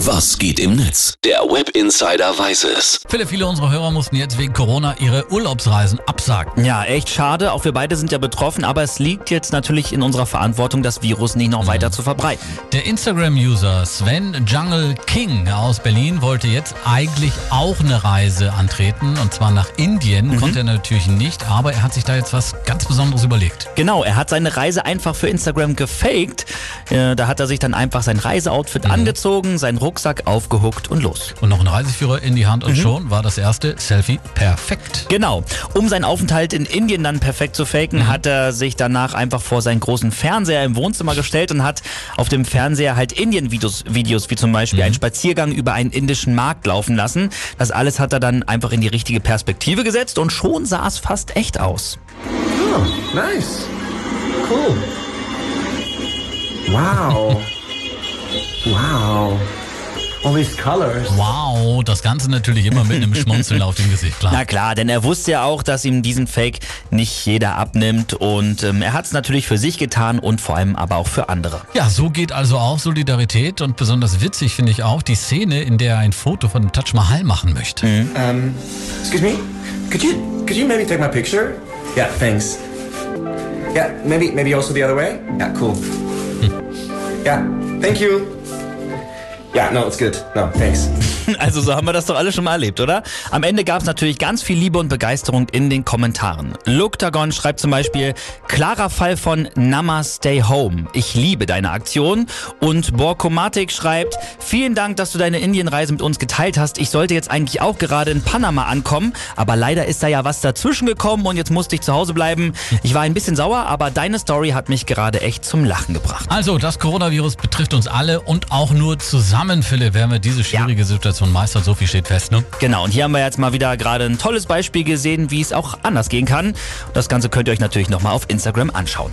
Was geht im Netz? Der Web Insider weiß es. Viele, viele unserer Hörer mussten jetzt wegen Corona ihre Urlaubsreisen absagen. Ja, echt schade. Auch wir beide sind ja betroffen, aber es liegt jetzt natürlich in unserer Verantwortung, das Virus nicht noch weiter zu verbreiten. Der Instagram-User Sven Jungle King aus Berlin wollte jetzt eigentlich auch eine Reise antreten und zwar nach Indien. Konnte er natürlich nicht, aber er hat sich da jetzt was ganz Besonderes überlegt. Genau, er hat seine Reise einfach für Instagram gefaked. Da hat er sich dann einfach sein Reiseoutfit angezogen, seinen Rucksack aufgehuckt und los. Und noch ein Reiseführer in die Hand und schon war das erste Selfie perfekt. Genau. Um seinen Aufenthalt in Indien dann perfekt zu faken, hat er sich danach einfach vor seinen großen Fernseher im Wohnzimmer gestellt und hat auf dem Fernseher halt Indien-Videos, Videos wie zum Beispiel einen Spaziergang über einen indischen Markt laufen lassen. Das alles hat er dann einfach in die richtige Perspektive gesetzt und schon sah es fast echt aus. Oh, nice. Cool. Wow. wow. All these colors. Wow, das Ganze natürlich immer mit einem Schmunzeln auf dem Gesicht, Na klar. klar, denn er wusste ja auch, dass ihm diesen Fake nicht jeder abnimmt und ähm, er hat es natürlich für sich getan und vor allem aber auch für andere. Ja, so geht also auch Solidarität und besonders witzig finde ich auch die Szene, in der er ein Foto von dem Taj Mahal machen möchte. Um, excuse me. Could you could you maybe take my picture? Yeah, thanks. Yeah, maybe maybe also the other way. Yeah, cool. Yeah, thank you. Yeah, no, it's good. No, thanks. Also so haben wir das doch alle schon mal erlebt, oder? Am Ende gab es natürlich ganz viel Liebe und Begeisterung in den Kommentaren. Luktagon schreibt zum Beispiel, klarer Fall von Nama Stay Home. Ich liebe deine Aktion. Und Borkomatik schreibt, vielen Dank, dass du deine Indienreise mit uns geteilt hast. Ich sollte jetzt eigentlich auch gerade in Panama ankommen, aber leider ist da ja was dazwischen gekommen und jetzt musste ich zu Hause bleiben. Ich war ein bisschen sauer, aber deine Story hat mich gerade echt zum Lachen gebracht. Also, das Coronavirus betrifft uns alle und auch nur zusammen, Philipp, werden wir diese schwierige Situation meistern. So viel steht fest, ne? Genau, und hier haben wir jetzt mal wieder gerade ein tolles Beispiel gesehen, wie es auch anders gehen kann. Das Ganze könnt ihr euch natürlich nochmal auf Instagram anschauen.